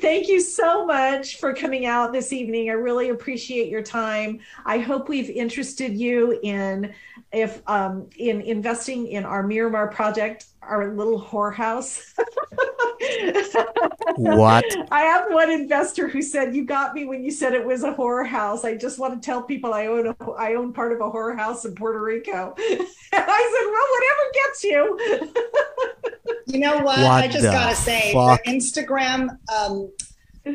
thank you so much for coming out this evening. I really appreciate your time. I hope we've interested you in if um, in investing in our Miramar project, our little whorehouse. what? I have one investor who said, "You got me when you said it was a whorehouse." I just want to tell people I own a, I own part of a whorehouse in Puerto Rico. and I said, "Well, whatever gets you." you know what? what I just gotta say, fuck? the Instagram um,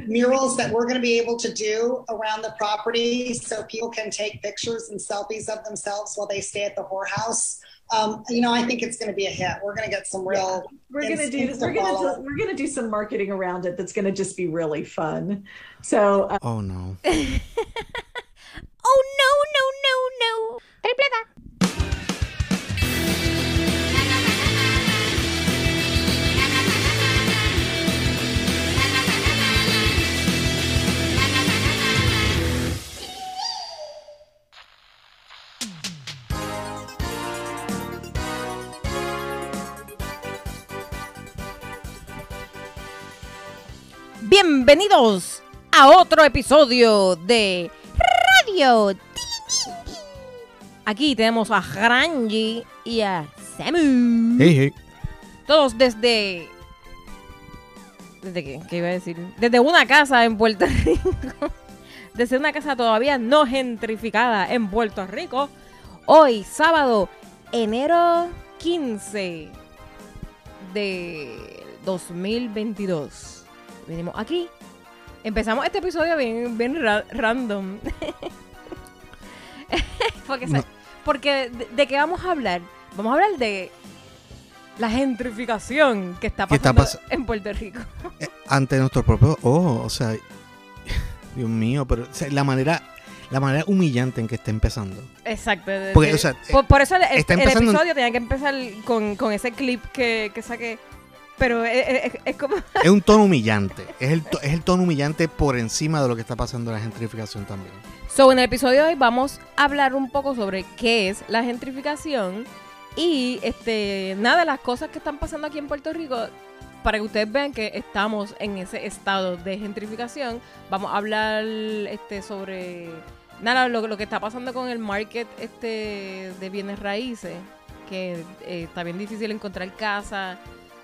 murals that we're going to be able to do around the property so people can take pictures and selfies of themselves while they stay at the whorehouse. Um, you know, I think it's going to be a hit. We're going to get some real. Yeah, we're going to do. We're going to. We're going to do some marketing around it. That's going to just be really fun. So. Uh, oh no. oh no no no no! Bienvenidos a otro episodio de Radio. Aquí tenemos a Granji y a Samu. Hey, hey. Todos desde. ¿Desde qué? ¿Qué iba a decir? Desde una casa en Puerto Rico. Desde una casa todavía no gentrificada en Puerto Rico. Hoy, sábado, enero 15 de 2022 venimos aquí. Empezamos este episodio bien, bien random. porque, porque de, qué vamos a hablar? Vamos a hablar de la gentrificación que está pasando en Puerto Rico. Eh, ante nuestro propio ojo, o sea, Dios mío, pero la manera la manera humillante en que está empezando. Exacto. por, eso el, episodio tenía que empezar con, con ese clip que, que saqué pero es, como... es un tono humillante. Es el, es el tono humillante por encima de lo que está pasando en la gentrificación también. So, en el episodio de hoy vamos a hablar un poco sobre qué es la gentrificación y este nada de las cosas que están pasando aquí en Puerto Rico para que ustedes vean que estamos en ese estado de gentrificación. Vamos a hablar este sobre nada lo, lo que está pasando con el market este de bienes raíces, que eh, está bien difícil encontrar casa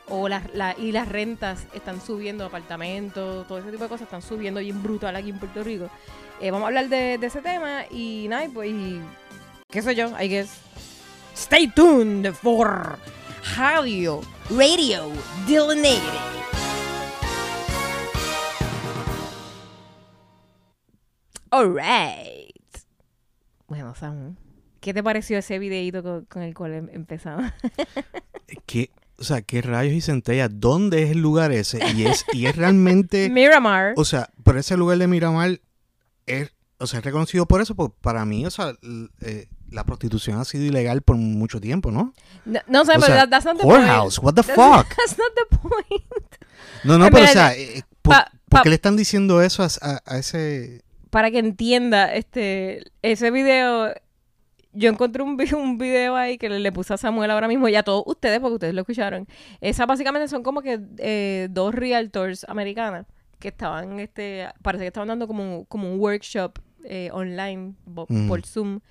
o la, y las rentas están subiendo, apartamentos, todo ese tipo de cosas están subiendo bien brutal aquí en Puerto Rico. Eh, vamos a hablar de, ese tema y nada, pues, qué sé yo, I guess. Stay tuned for Radio, Radio Delineated. Alright. Bueno, Sam, ¿qué te pareció ese videito con, con el cual em, empezamos? que o sea, ¿qué rayos y centellas? ¿Dónde es el lugar ese? Y es, y es realmente... Miramar. O sea, por ese lugar de Miramar es, o sea, es reconocido por eso, porque para mí, o sea, eh, la prostitución ha sido ilegal por mucho tiempo, ¿no? No, sé, pero that's not the whorehouse, what the fuck? That's not the point. No, no, pero o sea, eh, ¿por, qué le están diciendo eso a, a ese...? Para que entienda, este, ese video yo encontré un, un video ahí que le, puse a Samuel ahora mismo y a todos ustedes, porque ustedes lo escucharon. Esas básicamente son como que eh, dos realtors americanas que estaban, este, parece que estaban dando como, como un workshop eh, online por Zoom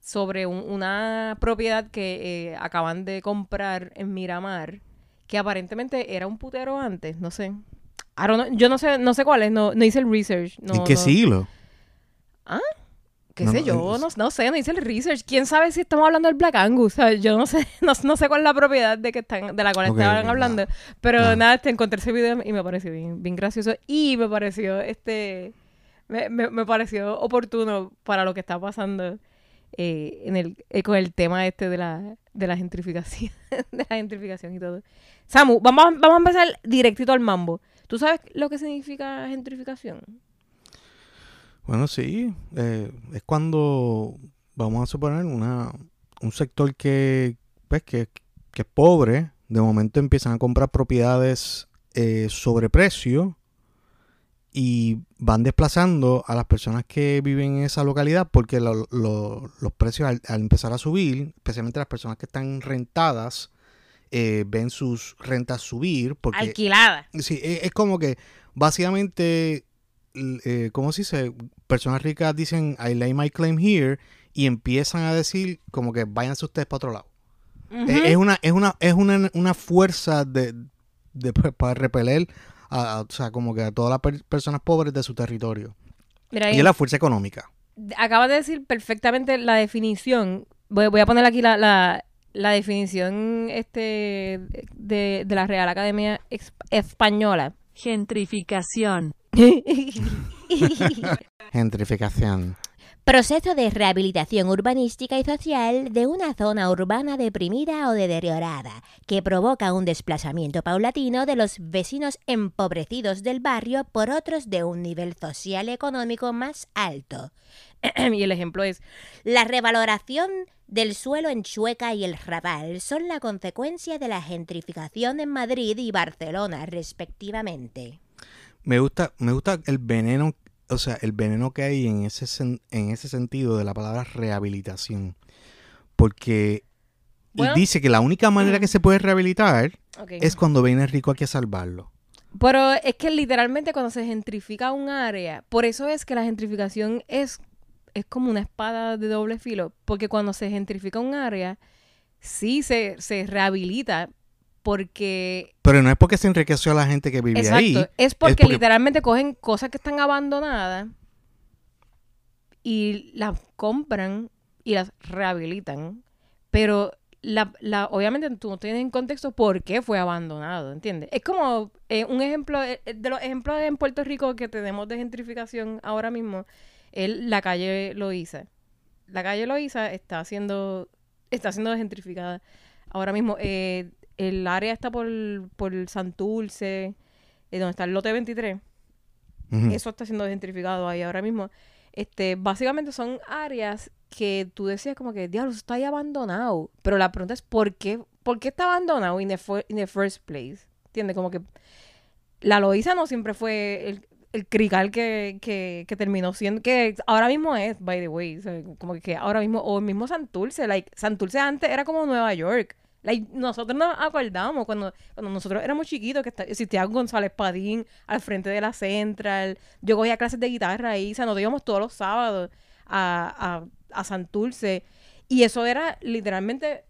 sobre una propiedad que eh, acaban de comprar en Miramar, que aparentemente era un putero antes, no sé. yo no sé, no sé cuál es, no, no hice el research. No, ¿En qué siglo? ¿Ah? Qué sé yo, no, no, sé, no hice el research. ¿Quién sabe si estamos hablando del Black Angus? yo no sé, no, sé cuál es la propiedad de que están, de la cual estaban hablando. Pero nada, este, encontré ese video y me pareció bien, bien gracioso. Y me pareció, este, me, me, pareció oportuno para lo que está pasando eh, en el, eh, con el tema este de la, de la gentrificación, de la gentrificación y todo. Samu, vamos, vamos a empezar directito al mambo. ¿Tú sabes lo que significa gentrificación? Bueno, sí, eh, es cuando, vamos a suponer, una, un sector que, pues, que, es pobre, de momento empiezan a comprar propiedades eh, sobre precio y van desplazando a las personas que viven en esa localidad porque los precios al, empezar a subir, especialmente las personas que están rentadas, eh, ven sus rentas subir. Porque, Alquilada. Sí, e, es, como que básicamente, eh, ¿cómo se dice? Personas ricas dicen, I lay my claim here, y empiezan a decir como que váyanse ustedes para otro lado. es, una, es, una, es una, una fuerza de, de, pues, para repeler a, o sea, como que a todas las personas pobres de su territorio. y es la fuerza económica. Acabas de decir perfectamente la definición. Voy, voy a poner aquí la, la, la definición este de, de, la Real Academia Española. Gentrificación. Gentrificación. Proceso de rehabilitación urbanística y social de una zona urbana deprimida o deteriorada, que provoca un desplazamiento paulatino de los vecinos empobrecidos del barrio por otros de un nivel social económico más alto. y el ejemplo es, la revaloración del suelo en Chueca y el Raval son la consecuencia de la gentrificación en Madrid y Barcelona, respectivamente. Me gusta, me gusta el veneno o sea, el veneno que hay en ese, en ese sentido de la palabra rehabilitación. Porque dice que la única manera que se puede rehabilitar es cuando viene rico aquí a salvarlo. Pero es que literalmente cuando se gentrifica un área, por eso es que la gentrificación es, es como una espada de doble filo, porque cuando se gentrifica un área, sí se, se rehabilita, porque... Pero no es porque se enriqueció a la gente que vivía ahí. Es porque, es porque literalmente cogen cosas que están abandonadas y las compran y las rehabilitan. Pero la, la, obviamente tú no tienes en contexto por qué fue abandonado, ¿entiendes? Es como eh, un ejemplo, eh, de los ejemplos en Puerto Rico que tenemos de gentrificación ahora mismo, es la calle Loíza. La calle Loíza está siendo, está siendo gentrificada ahora mismo. Eh, el área está por, por Santurce, eh, donde está el lote 23. Eso está siendo gentrificado ahí ahora mismo. Este, básicamente son áreas que tú decías como que, diablo, está ahí abandonado. Pero la pregunta es, ¿por qué, ¿por qué está abandonado in the, the first place? ¿Entiendes? Como que la Loiza no siempre fue el, el crical que, que, que, terminó siendo, que ahora mismo es, by the way, como que ahora mismo, o el mismo Santurce, like, Santurce antes era como Nueva York nosotros nos acordamos cuando, cuando nosotros éramos chiquitos que existía González Padín al frente de la Central. Yo cogía clases de guitarra ahí, o sea, nos íbamos todos los sábados a, a, a Santurce. Y eso era literalmente,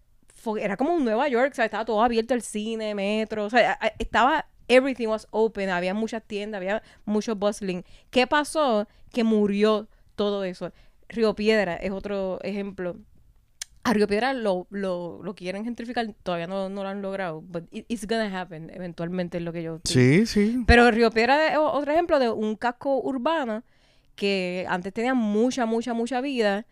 era como un Nueva York, sea, estaba todo abierto el cine, metro, o sea, estaba, everything was open, había muchas tiendas, había mucho bustling. ¿Qué pasó? Que murió todo eso. Río Piedra es otro ejemplo a Río Piedra lo, lo, lo, quieren gentrificar, todavía no, no lo han logrado, but it's gonna happen eventualmente es lo que yo Sí, sí. Pero Río Piedra es otro ejemplo de un casco urbano que antes tenía mucha, mucha, mucha vida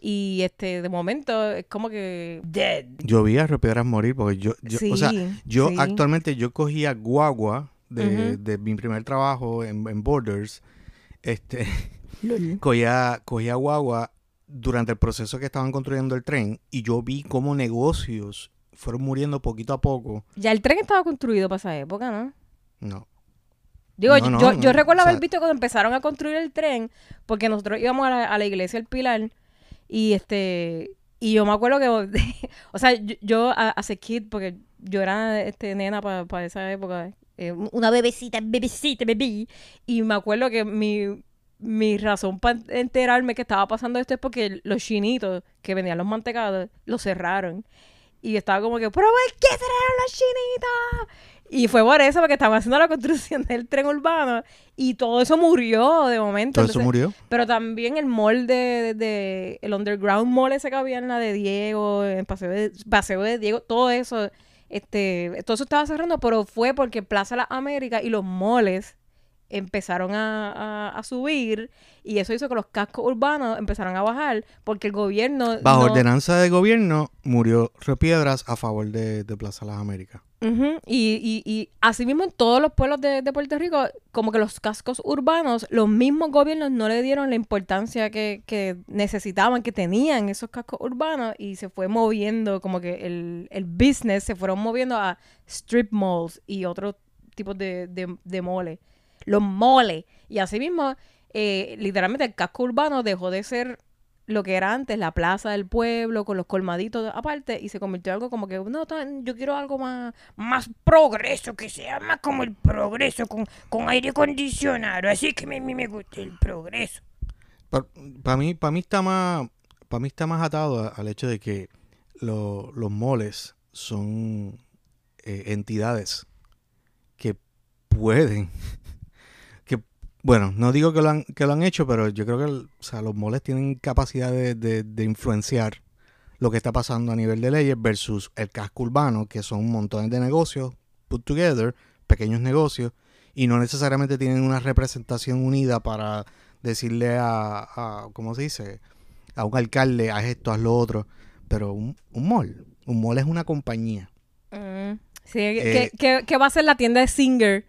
y este de momento es como que dead. Yo vi a Río Piedras morir porque yo, yo o sea, yo actualmente yo cogía guagua de, de mi primer trabajo en, en Borders, este, cogía, cogía guagua durante el proceso que estaban construyendo el tren y yo vi cómo negocios fueron muriendo poquito a poco. Ya el tren estaba construido para esa época, ¿no? No. Digo, yo, yo, recuerdo haber visto cuando empezaron a construir el tren, porque nosotros íbamos a la, iglesia El Pilar y este y yo me acuerdo que, o sea, yo, hace kid, porque yo era este nena para esa época, eh, una bebecita, bebecita, bebé, y me acuerdo que mi, mi razón para enterarme que estaba pasando esto es porque los chinitos que vendían los mantecados los cerraron. Y estaba como que, ¿pero por qué cerraron los chinitos? Y fue por eso, porque estaban haciendo la construcción del tren urbano y todo eso murió de momento. Todo eso murió. Pero también el mall de, el underground mall ese que había en la de Diego, en paseo de, paseo de Diego, todo eso, este, todo eso estaba cerrando, pero fue porque Plaza La América y los moles empezaron a, subir y eso hizo que los cascos urbanos empezaran a bajar porque el gobierno... Bajo ordenanza de gobierno murió Repiedras a favor de, Plaza Las Américas. y, y, y mismo en todos los pueblos de, Puerto Rico, como que los cascos urbanos, los mismos gobiernos no le dieron la importancia que, que necesitaban, que tenían esos cascos urbanos y se fue moviendo, como que el, el business se fueron moviendo a strip malls y otros tipos de, de, de moles los moles. Y así mismo, eh, literalmente el casco urbano dejó de ser lo que era antes la plaza del pueblo con los colmaditos aparte y se convirtió en algo como que no yo quiero algo más más progreso que sea más como el progreso con, con aire acondicionado así que a mí me gusta el progreso para mí para mí está más para mí está más atado al hecho de que los moles son eh, entidades que pueden bueno, no digo que lo han, que lo han hecho, pero yo creo que o sea, los moles tienen capacidad de, de, influenciar lo que está pasando a nivel de leyes versus el casco urbano, que son montón de negocios put together, pequeños negocios, y no necesariamente tienen una representación unida para decirle a, a ¿cómo se dice? A un alcalde, haz esto, haz lo otro. Pero un, un mall, un mall es una compañía. Mm, sí, ¿qué, eh, qué va a ser la tienda de Singer?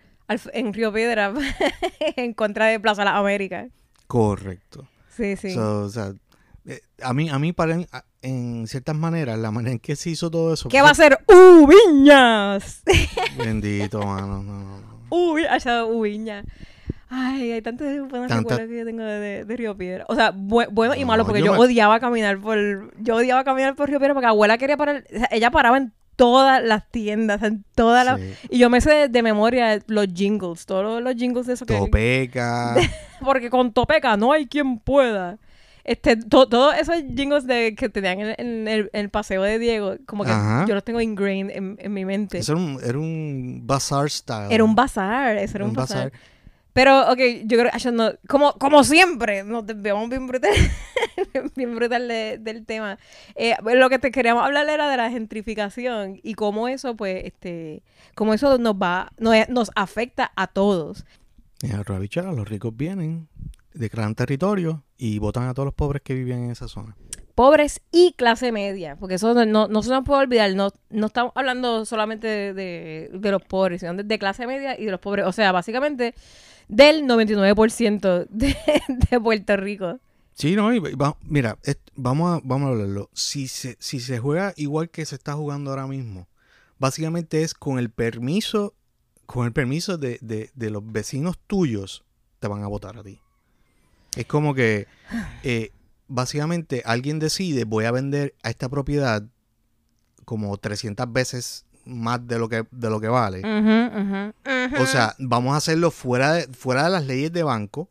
En Río Piedra en contra de Plaza Las Américas. Correcto. Sí, sí. o sea, eh, a mí, a mí para en, ciertas maneras, la manera en que se hizo todo eso. ¿Qué va a ser? ¡Uviñas! Bendito, mano. No, Uy, allá Uviña. Ay, hay tantas buenas Tanta... que yo tengo de, Río Piedra. O sea, bueno y malo, porque yo, odiaba caminar por... Yo odiaba caminar por Río Piedra porque abuela quería parar... ella paraba en todas las tiendas, en todas las... Y yo me sé de, memoria los jingles, todos los, jingles de eso que... Topeca. porque con Topeca no hay quien pueda. Este, todos esos jingles de, que tenían en, el, paseo de Diego, como que yo los tengo ingrained en, mi mente. Eso era un, era un bazar style. Era un bazar, eso era un, bazar. Pero, ok, yo creo que no, como, como siempre, nos desviamos bien brutal, bien brutal del tema. Eh, lo que te queríamos hablar era de la gentrificación y cómo eso, pues, este, cómo eso nos va, nos, nos afecta a todos. Mira, los ricos vienen, declaran territorio y votan a todos los pobres que viven en esa zona. Pobres y clase media, porque eso no, no se nos puede olvidar, no, no estamos hablando solamente de, de los pobres, sino de, de clase media y de los pobres. O sea, básicamente del 99% de, de Puerto Rico. Sí, no, mira, vamos, a, vamos a hablarlo. Si se, si se juega igual que se está jugando ahora mismo, básicamente es con el permiso, con el permiso de, de, los vecinos tuyos, te van a votar a ti. Es como que eh, básicamente alguien decide, voy a vender a esta propiedad como 300 veces más de lo que, de lo que vale. O sea, vamos a hacerlo fuera de, fuera de las leyes de banco.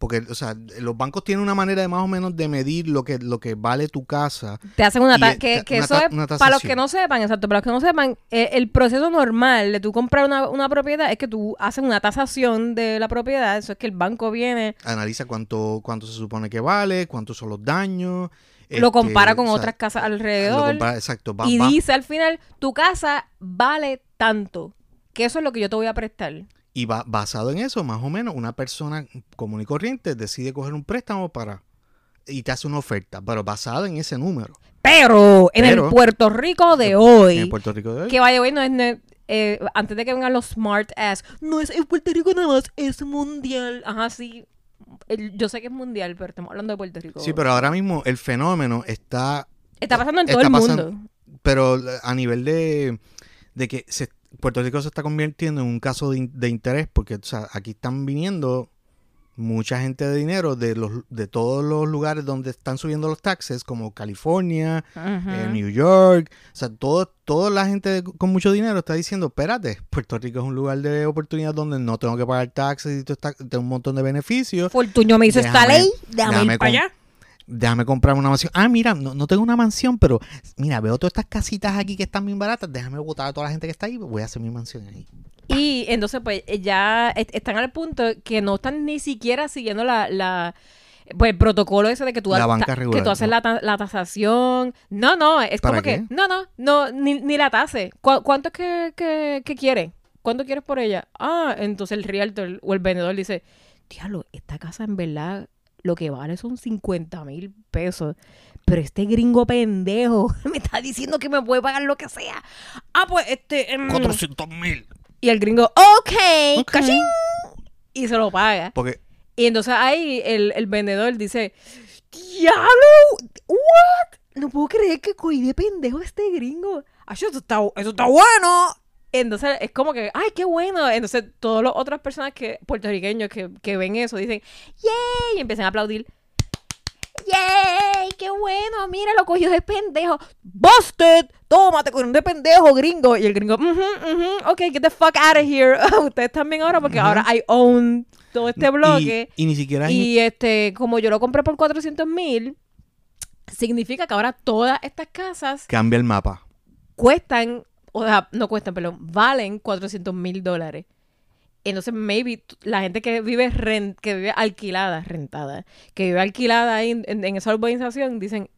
Porque, o sea, los bancos tienen una manera de más o menos de medir lo que, lo que vale tu casa. Te hacen una tasa. Que, eso es, para los que no sepan, exacto, para los que no sepan, eh, el proceso normal de tú comprar una, una, propiedad es que tú haces una tasación de la propiedad. Eso es que el banco viene. Analiza cuánto, cuánto se supone que vale, cuántos son los daños lo compara con otras casas alrededor. exacto. y dice al final, tu casa vale tanto. Que eso es lo que yo te voy a prestar. Y va, basado en eso, más o menos, una persona común y corriente decide coger un préstamo para y te hace una oferta, pero basada en ese número. Pero en el Puerto Rico de hoy. En el Puerto Rico de hoy. Que vaya hoy no es. Eh, antes de que vengan los smart ass, no es en Puerto Rico nada más, es mundial. Ajá, sí yo sé que es mundial, pero estamos hablando de Puerto Rico. Sí, pero ahora mismo el fenómeno está... Está pasando en todo el mundo. Pero a nivel de, de que Puerto Rico se está convirtiendo en un caso de, interés, porque aquí están viniendo mucha gente de dinero de los de todos los lugares donde están subiendo los taxes, como California, eh, New York, o sea, todo, toda la gente con mucho dinero está diciendo, espérate, Puerto Rico es un lugar de oportunidad donde no tengo que pagar taxes y tengo un montón de beneficios. Fortuño me hizo esta ley, déjame, ir para allá. Déjame comprar una mansión. Ah, mira, no, no, tengo una mansión, pero mira, veo todas estas casitas aquí que están bien baratas. Déjame votar a toda la gente que está ahí. Voy a hacer mi mansión ahí. Y entonces, pues, eh, ya están al punto que no están ni siquiera siguiendo la, la pues el protocolo ese de que tú, que tú haces la, la, tasación. No, no, es como que, no, no, no, ni, ni la tase. ¿Cuánto es que, que, que quiere? ¿Cuánto quieres por ella? Ah, entonces el realtor o el vendedor dice, diablo, esta casa en verdad lo que vale son 50 mil pesos. Pero este gringo pendejo me está diciendo que me puede pagar lo que sea. Ah, pues este... 400 mil. Y el gringo, ok, okay. y se lo paga. Porque... Y entonces ahí el, el vendedor dice, diablo, what? No puedo creer que de pendejo este gringo. Ay, eso está, eso está bueno. Entonces es como que, ay, qué bueno. Entonces todas las otras personas que puertorriqueños que, que ven eso dicen, yay, y empiezan a aplaudir. ¡Yay! ¡Qué bueno! Mira, lo cogió de pendejo. ¡Busted! Tómate con un de pendejo, gringo. Y el gringo, mhm, mhm, ok, get the fuck out of here. Ustedes también ahora, porque ahora I own todo este bloque. Y, ni siquiera... Y este, como yo lo compré por 400 mil, significa que ahora todas estas casas... Cambia el mapa. Cuestan, o sea, no cuestan, perdón, valen 400 mil dólares. Entonces, maybe la gente que vive rent, que vive alquilada, rentada, que vive alquilada ahí en, esa urbanización, dicen,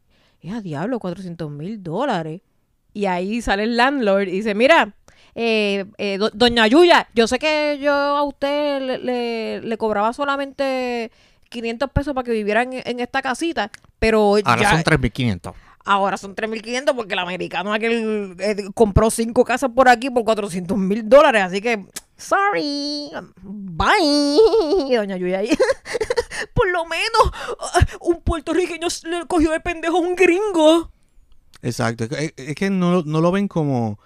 ¡eh, diablo, 400 mil dólares! Y ahí sale el landlord y dice, mira, eh, eh, doña Yuya, yo sé que yo a usted le, cobraba solamente 500 pesos para que viviera en, esta casita, pero Ahora son 3.500. Ahora son 3.500 porque el americano aquel eh, compró cinco casas por aquí por 400 mil dólares. Así que, sorry, bye, doña Yuya. por lo menos un puertorriqueño le cogió de pendejo a un gringo. Exacto. Es que no, no lo ven como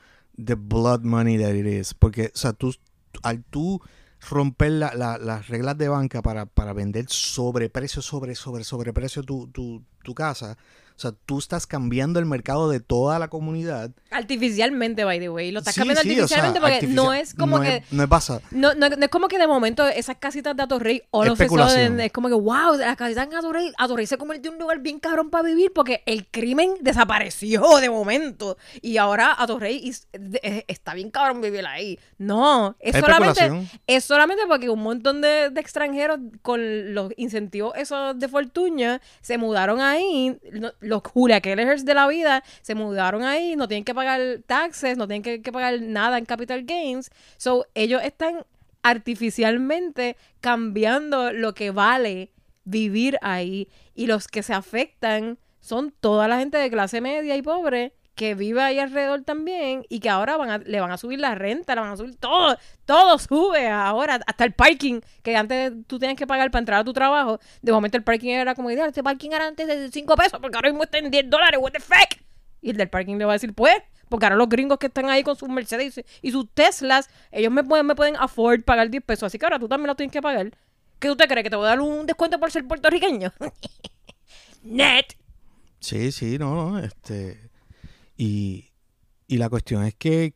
the blood money that it is. Porque, o sea, tú, al tú romper las reglas de banca para, para vender sobreprecio, sobre, sobre, sobreprecio tu, tu, tu casa, o sea, tú estás cambiando el mercado de toda la comunidad. Artificialmente, by the way. Lo estás cambiando artificialmente porque no es como que. no es basado. No, no, es como que de momento esas casitas de Atorrey o no sé, es como que, wow, las casitas en Atorrey, Atorrey se convirtió en un lugar bien cabrón para vivir porque el crimen desapareció de momento. Y ahora Atorrey está bien cabrón vivir ahí. No, es, solamente, es solamente porque un montón de, extranjeros con los incentivos esos de fortuna se mudaron ahí los Kellers de la vida se mudaron ahí, no tienen que pagar taxes, no tienen que, pagar nada en capital gains. So, ellos están artificialmente cambiando lo que vale vivir ahí. Y los que se afectan son toda la gente de clase media y pobre que vive ahí alrededor también y que ahora van le van a subir la renta, le van a subir todo, todo sube ahora, hasta el parking, que antes tú tenías que pagar para entrar a tu trabajo, de momento el parking era como este parking era antes de 5 pesos, porque ahora mismo está en 10 dólares, what the fuck? Y el del parking le va a decir, pues, porque ahora los gringos que están ahí con sus Mercedes y sus Teslas, ellos me pueden, me pueden afford pagar 10 pesos, así que ahora tú también lo tienes que pagar. ¿Qué tú te crees? ¿Que te voy a dar un descuento por ser puertorriqueño? Net. Sí, sí, no, este y, la cuestión es que,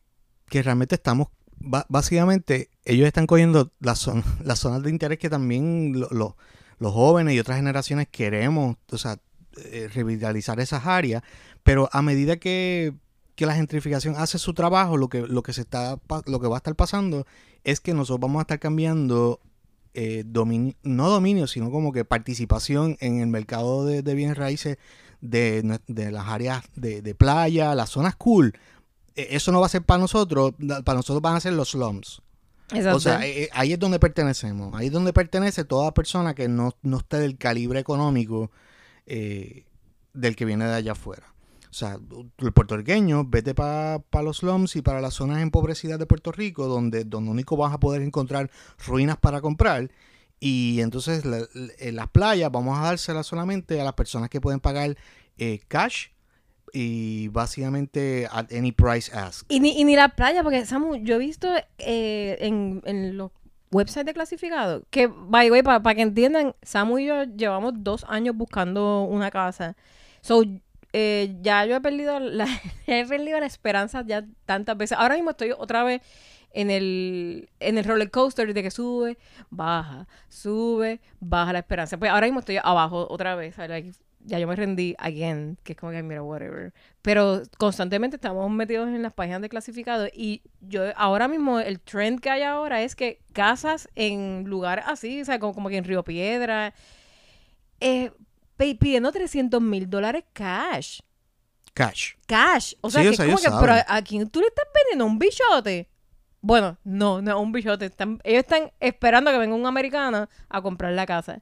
realmente estamos, básicamente, ellos están cogiendo las, las zonas de interés que también los jóvenes y otras generaciones queremos, o sea, eh, revitalizar esas áreas, pero a medida que, la gentrificación hace su trabajo, lo que, lo que se está lo que va a estar pasando es que nosotros vamos a estar cambiando eh, no dominio, sino como que participación en el mercado de, de bienes raíces de, las áreas de, playa, las zonas cool, e, eso no va a ser para nosotros, para nosotros van a ser los slums. O sea, e, e, ahí es donde pertenecemos, ahí es donde pertenece toda persona que no, esté del calibre económico eh, del que viene de allá afuera. O sea, el puertorriqueño, vete para los slums y para las zonas empobrecidas de Puerto Rico, donde, donde único vas a poder encontrar ruinas para comprar y entonces en las playas vamos a dárselas solamente a las personas que pueden pagar eh, cash y básicamente at any price ask. Y ni, y ni la playa, porque Samu, yo he visto eh, en, en los websites de clasificado que, by the way, para que entiendan, Samu y yo llevamos dos años buscando una casa. So, eh, ya yo he perdido la, he perdido la esperanza ya tantas veces. Ahora mismo estoy otra vez en el, en el roller coaster de que sube, baja, sube, baja la esperanza. Pues ahora mismo estoy abajo otra vez, ya yo me rendí again, que es como que mira, whatever. Pero constantemente estamos metidos en las páginas de clasificado y yo ahora mismo el trend que hay ahora es que casas en lugares así, o sea, como, como que en Río Piedra, eh, pidiendo 300 mil dólares cash. Cash. Cash. O sea, que es como que, pero a quién tú le estás vendiendo un bichote. Bueno, no, no, un bichote. Están, ellos están esperando que venga un americano a comprar la casa.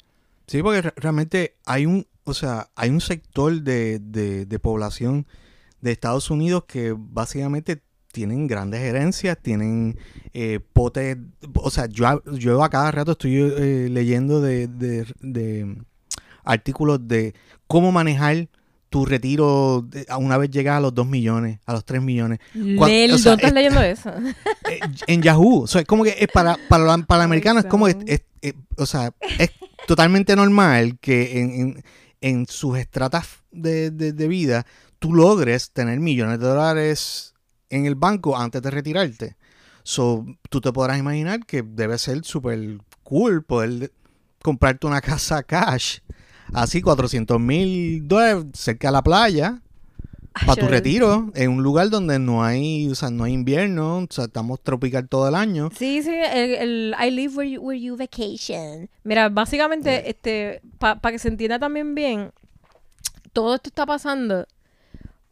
Sí, porque realmente hay un, o sea, hay un sector de, de, población de Estados Unidos que básicamente tienen grandes herencias, tienen eh, potes, o sea, yo, yo a cada rato estoy eh, leyendo de, de, de, artículos de cómo manejar tu retiro una vez llegas a los 2 millones, a los 3 millones. ¿Dónde estás leyendo eso? Eh, en Yahoo. O sea, es como que es para, para, para el americano es como, es, o sea, es totalmente normal que en, en sus estratas de, de, vida, tú logres tener millones de dólares en el banco antes de retirarte. So, tú te podrás imaginar que debe ser súper cool poder comprarte una casa cash, así 400 mil dólares cerca de la playa, para tu retiro, en un lugar donde no hay, o sea, no hay invierno, o sea, estamos tropical todo el año. Sí, sí, el, I live where you, where you vacation. Mira, básicamente, este, para que se entienda también bien, todo esto está pasando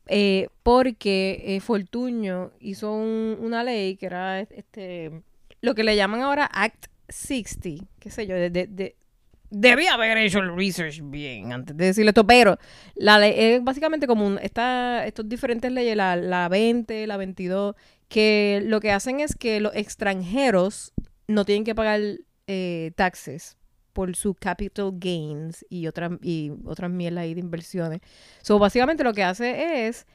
eh, porque eh, Fortuño hizo una ley que era este lo que le llaman ahora Act 60, qué sé yo, de, de, debía haber hecho el research bien antes de decirle esto, pero la ley es básicamente como un, esta, estos diferentes leyes, la, la 20, la 22, que lo que hacen es que los extranjeros no tienen que pagar eh, taxes por su capital gains y otras y otras mierdas ahí de inversiones. So, básicamente lo que hace es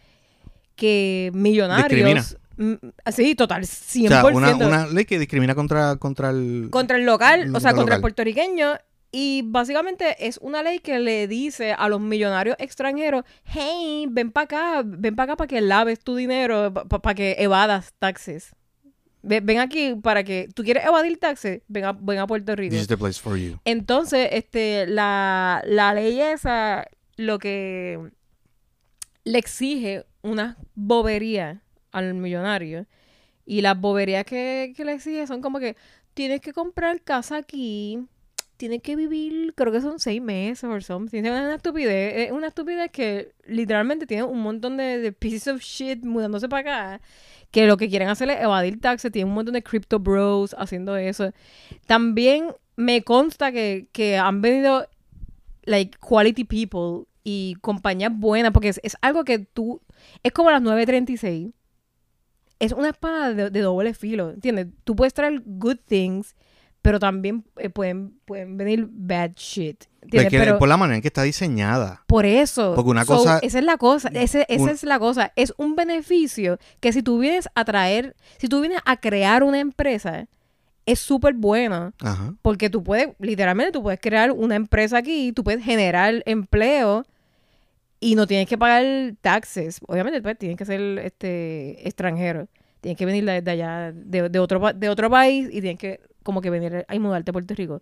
que millonarios... Sí, total, 100%. O sea, una, una, ley que discrimina contra, contra el... Contra el local, o sea, contra el puertorriqueño. Y básicamente es una ley que le dice a los millonarios extranjeros, hey, ven para acá, ven para acá para que laves tu dinero, para que evadas taxes. Ven, aquí para que tú quieres evadir taxes, ven a, ven a Puerto Rico. This is the place for you. Entonces, este, la, la ley esa lo que le exige una bobería al millonario. Y las boberías que, que le exige son como que tienes que comprar casa aquí, tienes que vivir, creo que son seis meses o something. Es una estupidez. Es una estupidez que literalmente tiene un montón de, pieces of shit mudándose para acá que lo que quieren hacer es evadir taxes, tienen un montón de crypto bros haciendo eso. También me consta que, que han venido like quality people y compañías buenas, porque es, algo que tú, es como las 936. Es una espada de, de doble filo, ¿entiendes? Tú puedes traer good things pero también eh, pueden, pueden venir bad shit. Pero, por la manera en que está diseñada. Por eso. Porque una cosa. Esa es la cosa. esa es la cosa. Es un beneficio que si tú vienes a traer, si tú vienes a crear una empresa, es súper bueno. Porque tú puedes, literalmente, tú puedes crear una empresa aquí, tú puedes generar empleo y no tienes que pagar taxes. Obviamente, pues, tienes que ser este extranjero. Tienes que venir de, allá, de, de, otro, de otro país y tienes que como que venir a mudarte a Puerto Rico.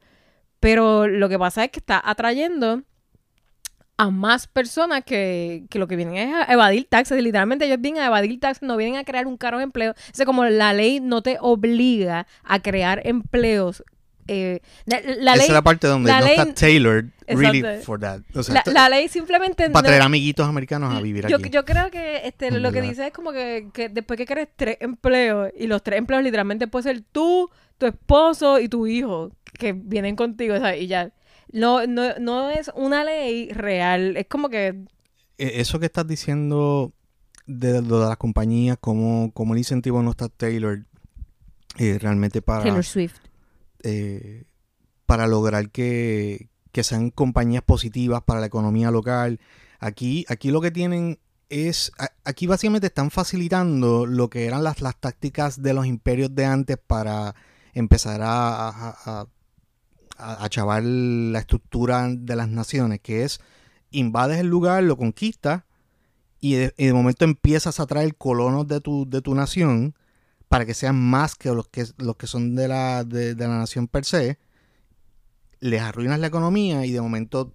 Pero lo que pasa es que está atrayendo a más personas que, lo que vienen es a evadir taxes. Literalmente ellos vienen a evadir taxes, no vienen a crear un cargo de empleo. O sea, como la ley no te obliga a crear empleos. Eh, la, Esa es la parte donde no está tailored really for that. la, ley simplemente para traer amiguitos americanos a vivir yo, aquí. Yo creo que este, lo que dice es como que, que después que crees tres empleos y los tres empleos literalmente puede ser tú, tu esposo y tu hijo que vienen contigo, Y ya. No, no, no es una ley real, es como que... E, eso que estás diciendo de, de, las compañías, como, como el incentivo no está tailored eh, realmente para... Taylor Swift. Eh, para lograr que, que sean compañías positivas para la economía local. Aquí, aquí lo que tienen es, aquí básicamente están facilitando lo que eran las, las tácticas de los imperios de antes para empezar a, a, chavar la estructura de las naciones, que es invades el lugar, lo conquistas y de, momento empiezas a traer colonos de tu, de tu nación para que sean más que los que, los que son de la, de, la nación per se, les arruinas la economía y de momento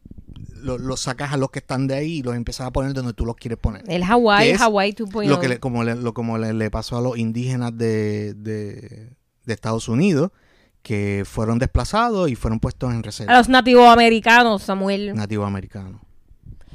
los sacas a los que están de ahí y los empiezas a poner donde tú los quieres poner. El Hawaii, Hawaii 2.0. Lo que como, le, lo, como le, pasó a los indígenas de, de Estados Unidos que fueron desplazados y fueron puestos en reserva. A los nativos americanos, Samuel. Nativos americanos.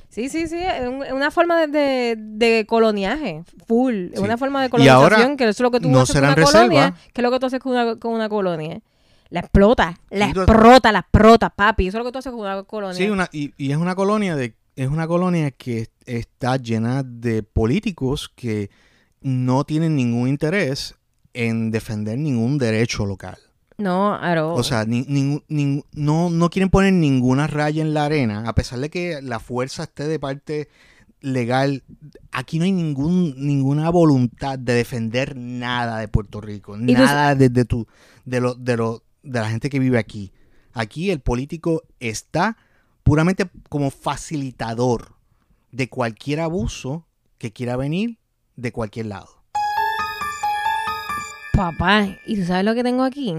Sí, sí, sí, es una forma de, de, coloniaje, full, es una forma de colonización, que es lo que tú no haces con una colonia, que es lo que tú haces con una, con una colonia. La explota, la explota, la explota, papi, eso es lo que tú haces con una colonia. Sí, una, y, y es una colonia de es una colonia que está llena de políticos que no tienen ningún interés en defender ningún derecho local. No, aro. O sea, no, no quieren poner ninguna raya en la arena, a pesar de que la fuerza esté de parte legal. Aquí no hay ningún, ninguna voluntad de defender nada de Puerto Rico, nada de, tu, de, lo, de, lo, de la gente que vive aquí. Aquí el político está puramente como facilitador de cualquier abuso que quiera venir de cualquier lado. Papá, ¿y tú sabes lo que tengo aquí?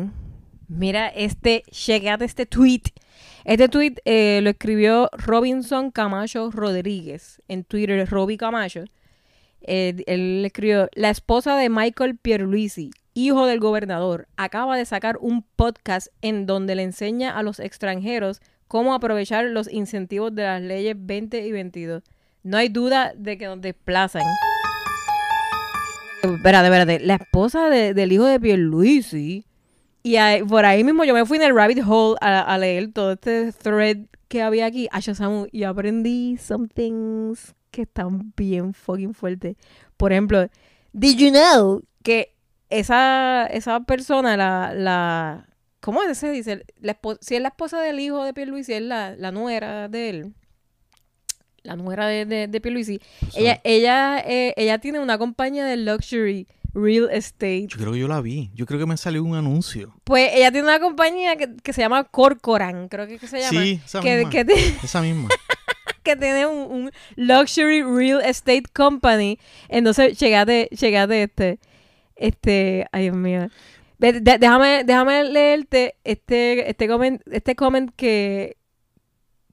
Mira, este, chequeate este tweet. Este tweet eh, lo escribió Robinson Camacho Rodríguez en Twitter, Roby Camacho. Eh, él escribió, la esposa de Michael Pierluisi, hijo del gobernador, acaba de sacar un podcast en donde le enseña a los extranjeros cómo aprovechar los incentivos de las leyes 20 y 22. No hay duda de que nos desplazan. Espérate, espérate. La esposa del hijo de Pierluisi. Y por ahí mismo yo me fui en el rabbit hole a, leer todo este thread que había aquí. y aprendí some things que están bien fucking fuertes. Por ejemplo, did you know que esa, esa persona, la, la ¿cómo se dice? si es la esposa del hijo de Pierluisi, es la, la nuera de él la nuera de, de, de Pierluisi, ella, ella, eh, ella tiene una compañía de luxury real estate. Yo creo que yo la vi. Yo creo que me salió un anuncio. Pues ella tiene una compañía que, se llama Corcoran, creo que, se llama. Sí, esa que, misma. Que esa misma. que tiene un, luxury real estate company. Entonces, llegate, llegate este. Este, ay Dios mío. déjame, déjame leerte este, este comment, este comment que,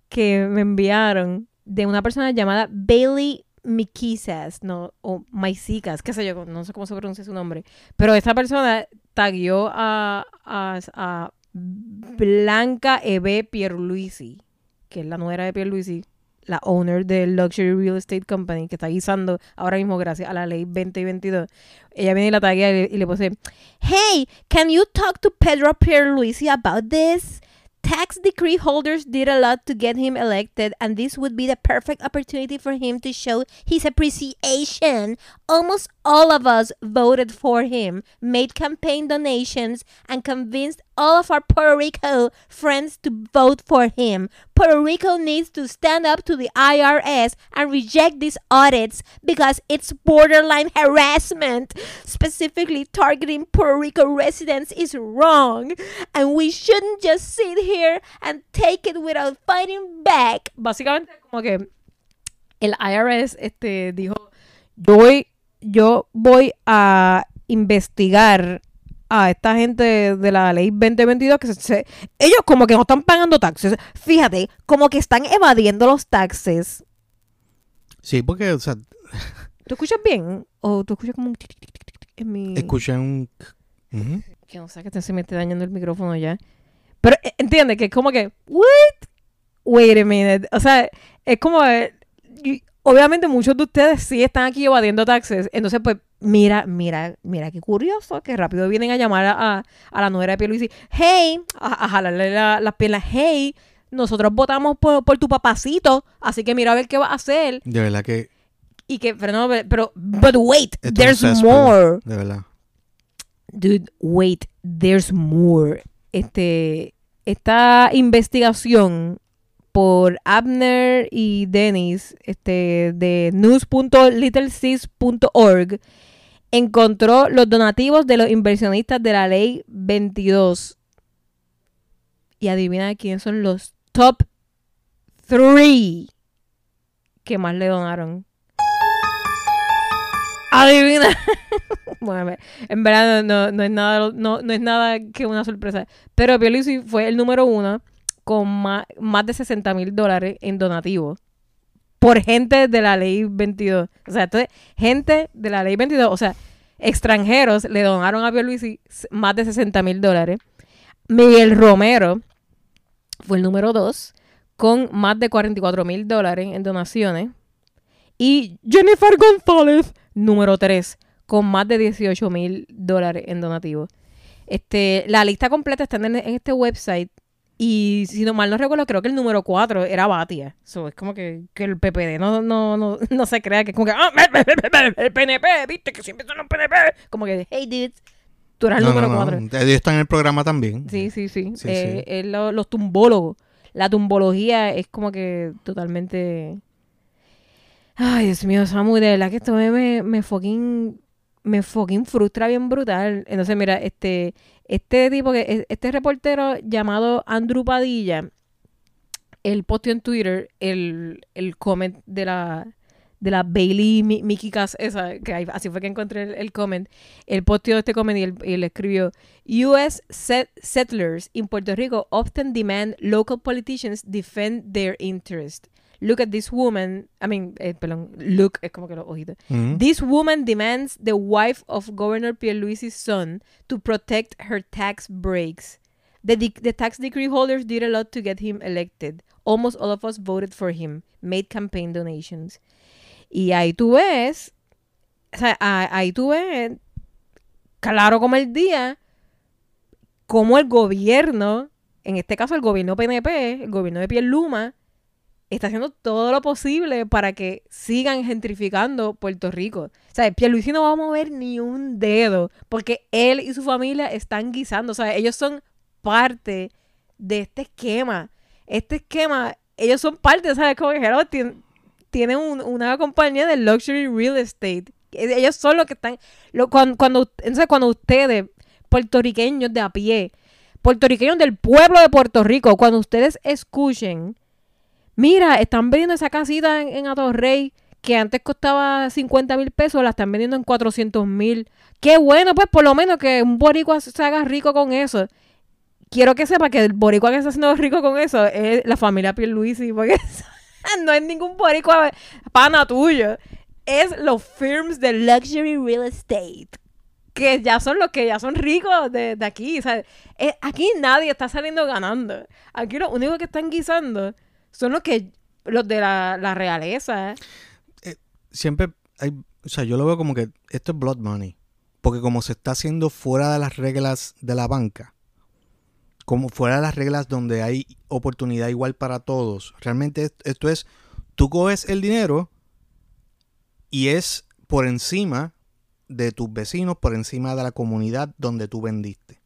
que me enviaron de una persona llamada Bailey Mikisas, no, o Maisicas, qué sé yo, no sé cómo se pronuncia su nombre. Pero esta persona taguió a, a, Blanca Eve Pierluisi, que es la nuera de Pierluisi, la owner del Luxury Real Estate Company, que está guisando ahora mismo gracias a la ley 2022. Ella viene y la taguea y, y le pone, Hey, can you talk to Pedro Pierluisi about this? Tax decree holders did a lot to get him elected, and this would be the perfect opportunity for him to show his appreciation. Almost all of us voted for him, made campaign donations, and convinced all of our Puerto Rico friends to vote for him. Puerto Rico needs to stand up to the IRS and reject these audits because it's borderline harassment. Specifically, targeting Puerto Rico residents is wrong, and we shouldn't just sit here and take it without fighting back. Básicamente, como que el IRS este, dijo: Yo voy, yo voy a investigar a esta gente de la ley 2022 que se, ellos como que no están pagando taxes. Fíjate, como que están evadiendo los taxes. Sí, porque, o sea... ¿Tú escuchas bien? ¿O tú escuchas como un... En mi... Escucha un... Que no sé, que se me esté dañando el micrófono ya. Pero eh, entiende que es como que... ¿What? Wait a minute. O sea, es como... Eh, obviamente muchos de ustedes sí están aquí evadiendo taxes. Entonces, pues, mira, mira, mira qué curioso, que rápido vienen a llamar a, a la nuera de Pierluisi. Hey, a, jalarle las piernas. Hey, nosotros votamos por, por, tu papacito, así que mira a ver qué va a hacer. De verdad que... Y que, pero no, pero, but wait, there's more. De verdad. Dude, wait, there's more. Este, esta investigación por Abner y Dennis este, de news.littlesis.org encontró los donativos de los inversionistas de la ley 22. Y adivina quiénes son los top 3 que más le donaron. Adivina. bueno, en verdad no, no, es nada, no, no, es nada que una sorpresa. Pero Pierluisi fue el número uno con más, de 60 mil dólares en donativos por gente de la ley 22. O sea, entonces, gente de la ley 22, o sea, extranjeros le donaron a Pierluisi más de 60 mil dólares. Miguel Romero fue el número 2 con más de 44 mil dólares en donaciones. Y Jennifer González, número 3, con más de 18 mil dólares en donativos. Este, la lista completa está en, en este website y si no mal no recuerdo, creo que el número 4 era Batia. So, es como que, que el PPD no, no, no, no se crea que es como que, ah, el PNP, viste, que siempre son los PNP. Como que, hey, dudes, tú eras el número 4. Ellos están en el programa también. Sí, sí, sí. eh, los tumbólogos. La tumbología es como que totalmente... Ay, Dios mío, Samu, de verdad que esto me, me, me fucking me fucking frustra bien brutal. Entonces, mira, este, este tipo, que este reportero llamado Andrew Padilla, él posteó en Twitter el, el comment de la de la Bailey Mickey Cass, esa, que así fue que encontré el, el comment. Él posteó este comment y él, escribió: US settlers in Puerto Rico often demand local politicians defend their interest. Look at this woman. I mean, eh, perdón, look es como que los ojitos. Mm-hmm. This woman demands the wife of Governor Pierluisi's son to protect her tax breaks. The, the tax decree holders did a lot to get him elected. Almost all of us voted for him, made campaign donations. Y ahí tú ves, o sea, ahí tú ves, claro como el día, como el gobierno, en este caso el gobierno PNP, el gobierno de Luma, está haciendo todo lo posible para que sigan gentrificando Puerto Rico. O sea, Pierluisi no va a mover ni un dedo porque él y su familia están guisando. O sea, ellos son parte de este esquema. Este esquema, ellos son parte, ¿sabes? Como que tienen una compañía de luxury real estate. Ellos son los que están. cuando, cuando, entonces, cuando ustedes, puertorriqueños de a pie, puertorriqueños del pueblo de Puerto Rico, cuando ustedes escuchen, mira, están vendiendo esa casita en, en Atorrey que antes costaba 50 mil pesos, la están vendiendo en 400 mil. Qué bueno, pues por lo menos que un boricua se haga rico con eso. Quiero que sepa que el boricua que está haciendo rico con eso es la familia Pierluisi, porque no es ningún boricua pana tuyo. Es los firms de luxury real estate. Que ya son los que ya son ricos de, aquí. Eh, aquí nadie está saliendo ganando. Aquí lo único que están guisando son los que los de la, realeza. Eh, siempre hay, o sea, yo lo veo como que esto es blood money. Porque como se está haciendo fuera de las reglas de la banca, como fuera de las reglas donde hay oportunidad igual para todos. Realmente esto es, tú coges el dinero y es por encima de tus vecinos, por encima de la comunidad donde tú vendiste.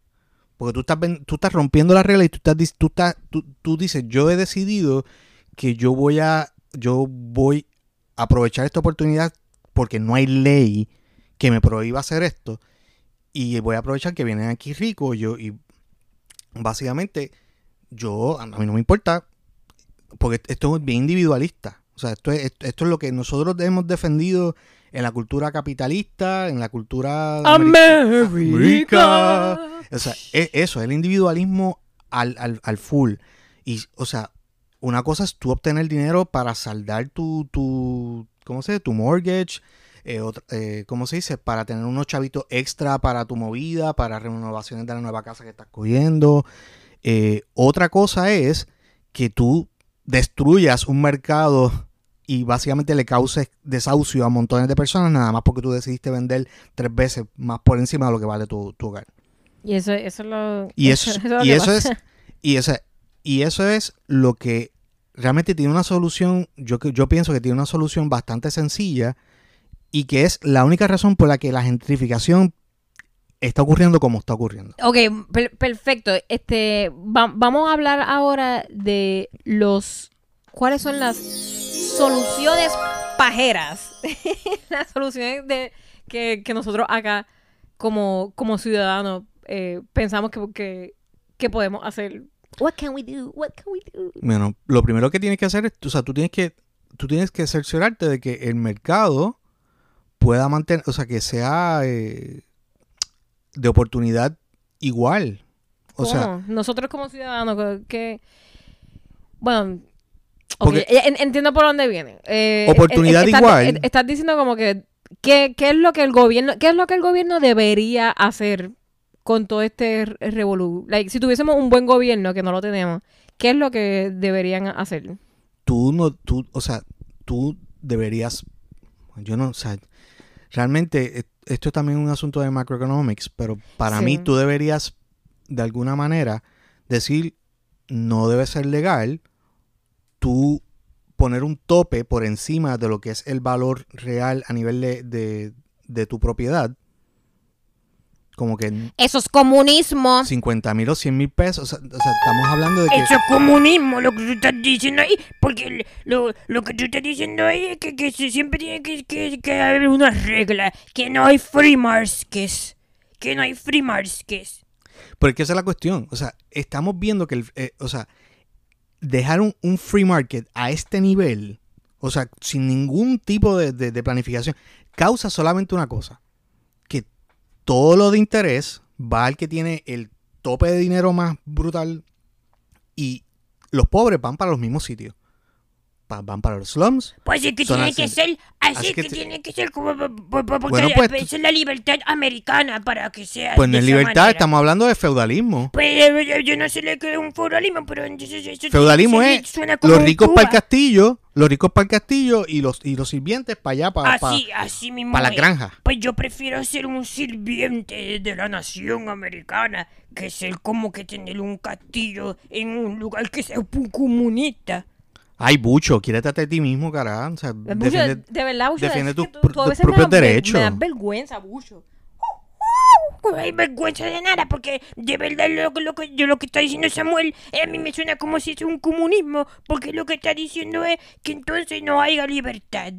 Porque tú estás, tú estás rompiendo la regla y tú, estás, tú, estás, tú, dices, yo he decidido que yo voy a, yo voy a aprovechar esta oportunidad porque no hay ley que me prohíba hacer esto. Y voy a aprovechar que vienen aquí ricos yo, y básicamente, yo, a mí no me importa, porque esto es bien individualista. O sea, esto es, esto es lo que nosotros hemos defendido en la cultura capitalista, en la cultura América. O sea, es eso, el individualismo al, al, full. Y, o sea, una cosa es tú obtener dinero para saldar tu, tu ¿cómo se dice? Tu mortgage, eh, eh, ¿cómo se dice? Para tener unos chavitos extra para tu movida, para renovaciones de la nueva casa que estás cogiendo. Eh, otra cosa es que tú destruyas un mercado y básicamente le causes desahucio a montones de personas nada más porque tú decidiste vender tres veces más por encima de lo que vale tu, hogar. Y eso, eso, lo, y eso, y eso es y eso, y eso es lo que realmente tiene una solución, yo, yo pienso que tiene una solución bastante sencilla y que es la única razón por la que la gentrificación está ocurriendo como está ocurriendo. Ok, perfecto. Este, vamos a hablar ahora de los cuáles son las soluciones pajeras, las soluciones de que, nosotros acá como, como ciudadanos eh, pensamos que, que, podemos hacer. What can we do? What can we do? Bueno, lo primero que tienes que hacer es, o sea, tú tienes que tú tienes que cerciorarte de que el mercado pueda mantener, o sea, que sea eh, de oportunidad igual. O sea, nosotros como ciudadanos que, bueno, entiendo por dónde viene. Eh, oportunidad igual. Estás diciendo como que ¿qué, es lo que el gobierno qué es lo que el gobierno debería hacer con todo este revolú. si tuviésemos un buen gobierno que no lo tenemos, ¿qué es lo que deberían hacer? Tú no tú, o sea, tú deberías yo no, o sea, realmente eh, esto es también un asunto de macroeconomics, pero para mí tú deberías de alguna manera decir no debe ser legal tú poner un tope por encima de lo que es el valor real a nivel de, de tu propiedad como que... Eso es comunismo. 50 mil o 100 mil pesos. O sea, estamos hablando de que... Eso es comunismo, lo que tú estás diciendo ahí. Porque lo, que tú estás diciendo ahí es que, siempre tiene que, que, haber una regla. Que no hay free markets. Que no hay free markets. Porque esa es la cuestión. O sea, estamos viendo que... El, eh, o sea, dejar un, free market a este nivel, o sea, sin ningún tipo de, de- de planificación, causa solamente una cosa, que todo lo de interés va al que tiene el tope de dinero más brutal y los pobres van para los mismos sitios. Pa- van para los slums. Pues es que tiene así. que ser así, Así que tiene que ser como po- po- po- porque Bueno, pues, es la libertad americana para que sea Pues no de es esa libertad, manera. estamos hablando de feudalismo. Pues yo, yo no sé lo que es un feudalismo, pero entonces eso Feudalismo es suena como los ricos para el castillo, los ricos para el castillo y los, y los sirvientes para allá, para, Así, así mismo. para la granja. Pues yo prefiero ser un sirviente de la nación americana que ser como que tener un castillo en un lugar que sea un comunista. Ay, Bucho, quiérete a ti mismo, carajo. O sea, Bucho, defiende- de verdad, Bucho, defiende tus propios derechos. Me das vergüenza, Bucho. No hay vergüenza de nada, porque de verdad lo, que- lo que, yo lo que está diciendo Samuel eh, a mí me suena como si es un comunismo, porque lo que está diciendo es que entonces no haya libertad.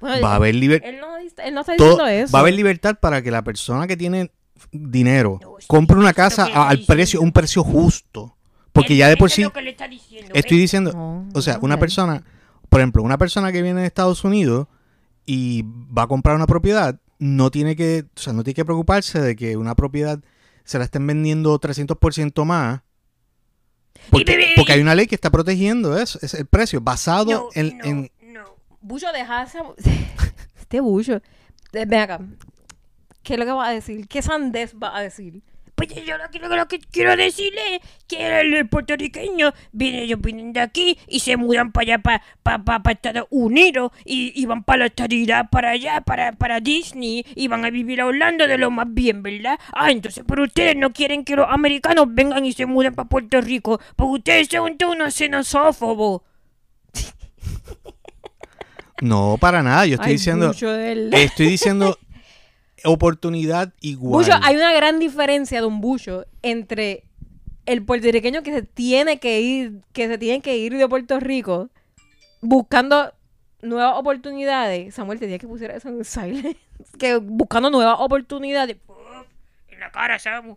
Bueno, va a haber libertad. Él no, dice- él no está diciendo eso. Va a haber libertad para que la persona que tiene dinero No, sí, compre una casa al precio, un precio justo. Porque ya de por sí es lo que le está diciendo, estoy diciendo, o sea, una persona, por ejemplo, una persona que viene de Estados Unidos y va a comprar una propiedad, no tiene que, o sea, no tiene que preocuparse de que una propiedad se la estén vendiendo 300% más. Porque, Y- y- porque hay una ley que está protegiendo eso, es el precio, basado No, en, no, en- no. Esa... Este Bucho. Eh, Ven acá. ¿Qué es lo que va a decir? ¿Qué sandez va a decir? Pues yo lo que, lo, que- quiero decirle es que el puertorriqueño viene, ellos vienen de aquí y se mudan para allá, para pa, pa, pa Estados Unidos y, y van para la estadidad para allá, para, para Disney y van a vivir a Orlando de lo más bien, ¿verdad? Ah, entonces, pero ustedes no quieren que los americanos vengan y se muden para Puerto Rico, porque ustedes son todos unos xenófobos. No, para nada, yo estoy Ay, diciendo, estoy diciendo oportunidad igual. Bucho, hay una gran diferencia, don Bucho, entre el puertorriqueño que se tiene que ir, que se tiene que ir de Puerto Rico buscando nuevas oportunidades. Samuel, tenía que pusiera eso en silent. Que buscando nuevas oportunidades. En la cara, Samu.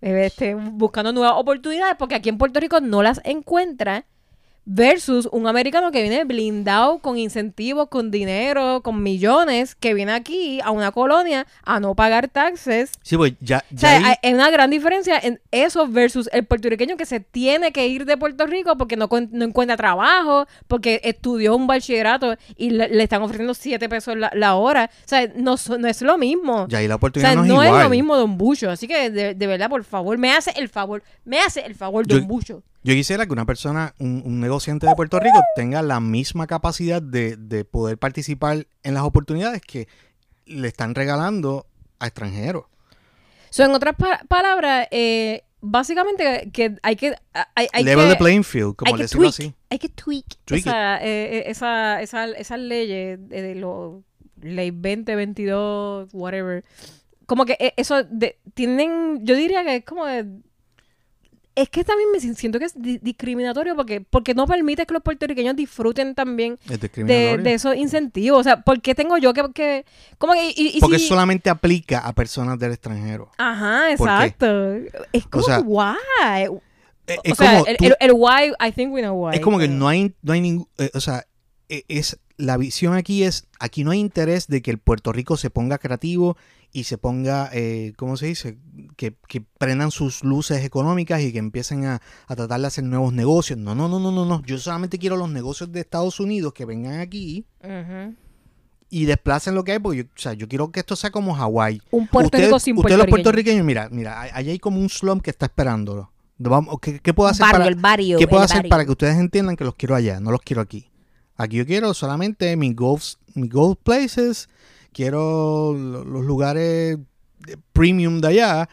Este, buscando nuevas oportunidades porque aquí en Puerto Rico no las encuentra versus un americano que viene blindado con incentivos, con dinero, con millones, que viene aquí a una colonia a no pagar taxes Sí, pues ya, o ya sea, ahí- hay una gran diferencia en eso versus el puertorriqueño que se tiene que ir de Puerto Rico porque no, no encuentra trabajo, porque estudió un bachillerato y le, le están ofreciendo 7 pesos la, la hora. O sea, no, no es lo mismo. ya ahí la o oportunidad sea, no es no igual. es lo mismo Don Bucho. Así que, de, de verdad, por favor, me hace el favor, me hace el favor, Yo- Don Bucho. Yo quisiera que una persona, un, un negociante de Puerto Rico, tenga la misma capacidad de, de poder participar en las oportunidades que le están regalando a extranjeros. So, en otras pa- palabras, eh, básicamente que hay que... Hay, hay Level que, the playing field, como que decirlo tweak, así. hay que tweak, Tweak esa, eh, eh, esa, esa, esas leyes de, de lo ley 20, 22, whatever. Como que eh, eso de- tienen, yo diría que es como de- es que también me siento que es di- discriminatorio porque porque no permite que los puertorriqueños disfruten también Es de, de esos incentivos. O sea, ¿por qué tengo yo que, que como que y, y Porque si- solamente aplica a personas del extranjero. Ajá, exacto. Es como sea, why. Eh, O es sea, como el, tú- el- el why, I think we know why. es como que pero- no hay, no hay ningún, eh, o sea, eh, es la visión aquí es, aquí no hay interés de que el Puerto Rico se ponga creativo y se ponga, eh, ¿cómo se dice? Que, que prendan sus luces económicas y que empiecen a, a tratar de hacer nuevos negocios. No, no, no, no, no, no. Yo solamente quiero los negocios de Estados Unidos que vengan aquí y desplacen lo que hay, porque yo, o sea, yo quiero que esto sea como Hawái. Un Puerto Ustedes- Rico sin ustedes los puertorriqueños. mira, mira, allá hay como un slum que está esperándolo. ¿qué, qué puedo hacer barrio, para, el barrio. ¿Qué puedo el hacer barrio. para que ustedes entiendan que los quiero allá? No los quiero aquí. Aquí yo quiero solamente mis golf, mis golf places, quiero lo- los lugares premium de allá.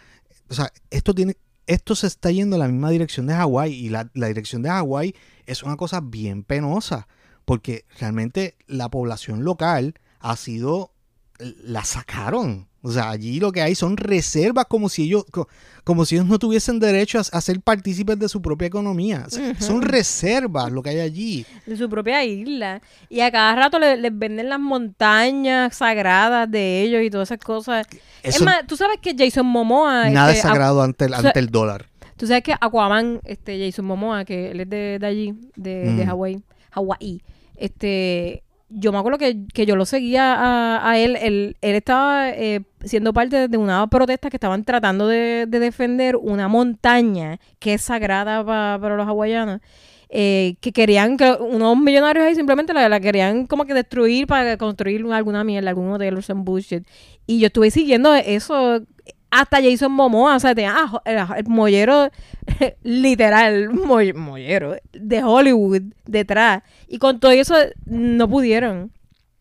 O sea, esto tiene, esto se está yendo en la misma dirección de Hawái y la, la dirección de Hawái es una cosa bien penosa porque realmente la población local ha sido, la sacaron. O sea, allí lo que hay son reservas como si ellos, co- como si ellos no tuviesen derecho a, a ser partícipes de su propia economía. O sea, Son reservas lo que hay allí. de su propia isla. Y a cada rato le- les venden las montañas sagradas de ellos y todas esas cosas. Eso- es más, tú sabes que Jason Momoa... Nada este, es sagrado ante el, o sea, ante el dólar. Tú sabes que Aquaman, este Jason Momoa, que él es de, de allí, de, de Mm. Hawái, Hawái, este, yo me acuerdo que, que yo lo seguía a, él, él, él estaba eh, siendo parte de una protesta que estaban tratando de, de defender una montaña que es sagrada pa- para los hawaianos. eh, que querían que unos millonarios ahí simplemente la, la querían como que destruir para construir alguna mierda, algún hotel o some bullshit. Y yo estuve siguiendo eso hasta Jason Momoa, o sea, tenía ah, el, el mollero literal, moll- mollero de Hollywood detrás. Y con todo eso no pudieron.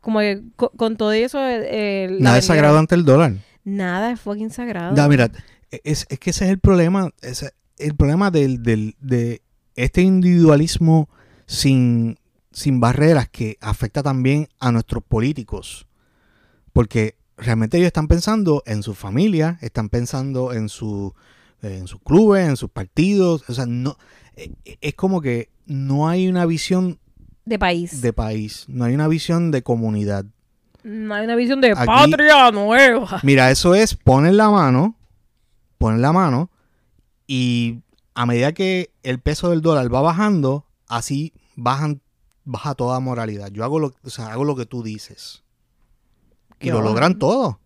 Como que co- con, todo eso eh, Nada es sagrado ante el dólar. Nada es fucking sagrado. Mira, es, es que ese es el problema. ese- el problema del, del- de este individualismo sin, sin barreras que afecta también a nuestros políticos. Porque realmente ellos están pensando en su familia, están pensando en su en sus clubes, en sus partidos. O sea, no eh, es como que no hay una visión de país. de país, no hay una visión de comunidad. no hay una visión de Aquí- patria nueva. Mira, eso es poner la mano, poner la mano y a medida que el peso del dólar va bajando, así bajan baja toda moralidad. Yo hago lo, o sea, hago lo que tú dices. Y lo logran todo.